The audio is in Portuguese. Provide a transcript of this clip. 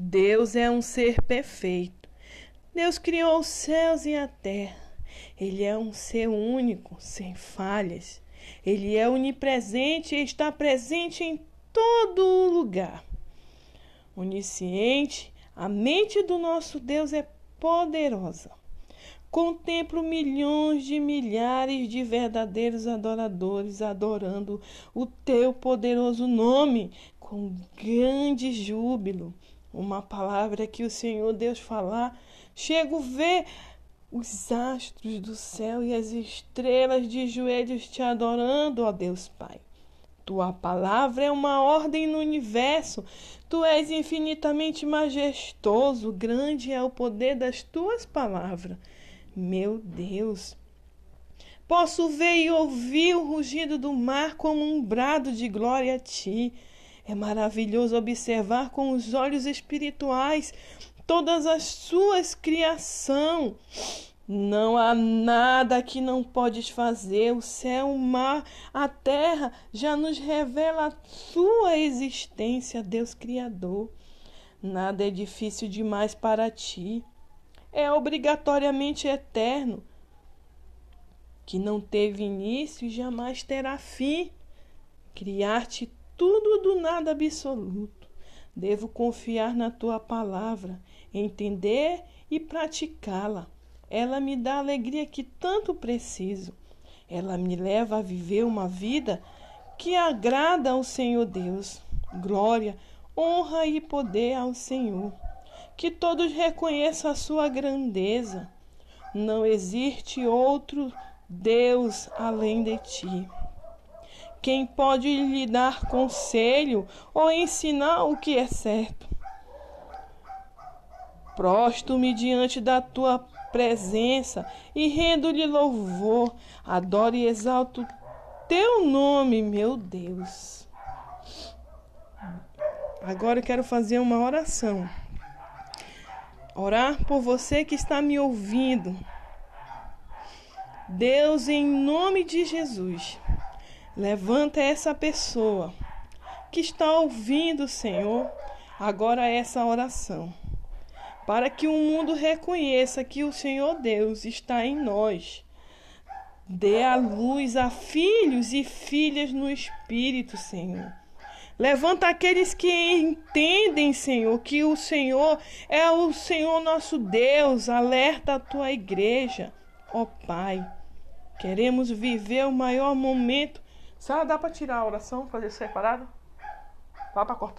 Deus é um ser perfeito. Deus criou os céus e a terra. Ele é um ser único, sem falhas. Ele é onipresente e está presente em todo lugar. Onisciente, a mente do nosso Deus é poderosa. Contemplo milhões de milhares de verdadeiros adoradores adorando o teu poderoso nome com grande júbilo. Uma palavra que o Senhor Deus falar, chego ver os astros do céu e as estrelas de joelhos te adorando, ó Deus Pai. Tua palavra é uma ordem no universo. Tu és infinitamente majestoso, grande é o poder das tuas palavras. Meu Deus, posso ver e ouvir o rugido do mar como um brado de glória a ti. É maravilhoso observar com os olhos espirituais todas as suas criação. Não há nada que não podes fazer. O céu, o mar, a terra já nos revela a sua existência, Deus Criador. Nada é difícil demais para ti. É obrigatoriamente eterno, que não teve início e jamais terá fim. Criar-te tudo do nada absoluto. Devo confiar na tua palavra, entender e praticá-la ela me dá a alegria que tanto preciso. Ela me leva a viver uma vida que agrada ao Senhor Deus. Glória, honra e poder ao Senhor. Que todos reconheçam a sua grandeza. Não existe outro Deus além de ti. Quem pode lhe dar conselho ou ensinar o que é certo? Prosto-me diante da tua presença e rendo-lhe louvor. Adoro e exalto teu nome, meu Deus. Agora eu quero fazer uma oração. Orar por você que está me ouvindo. Deus, em nome de Jesus, levanta essa pessoa que está ouvindo, Senhor, agora essa oração para que o mundo reconheça que o Senhor Deus está em nós. Dê a luz a filhos e filhas no Espírito, Senhor. Levanta aqueles que entendem, Senhor, que o Senhor é o Senhor nosso Deus. Alerta a tua igreja, ó Pai. Queremos viver o maior momento. Só dá para tirar a oração, fazer separado? Dá para cortar?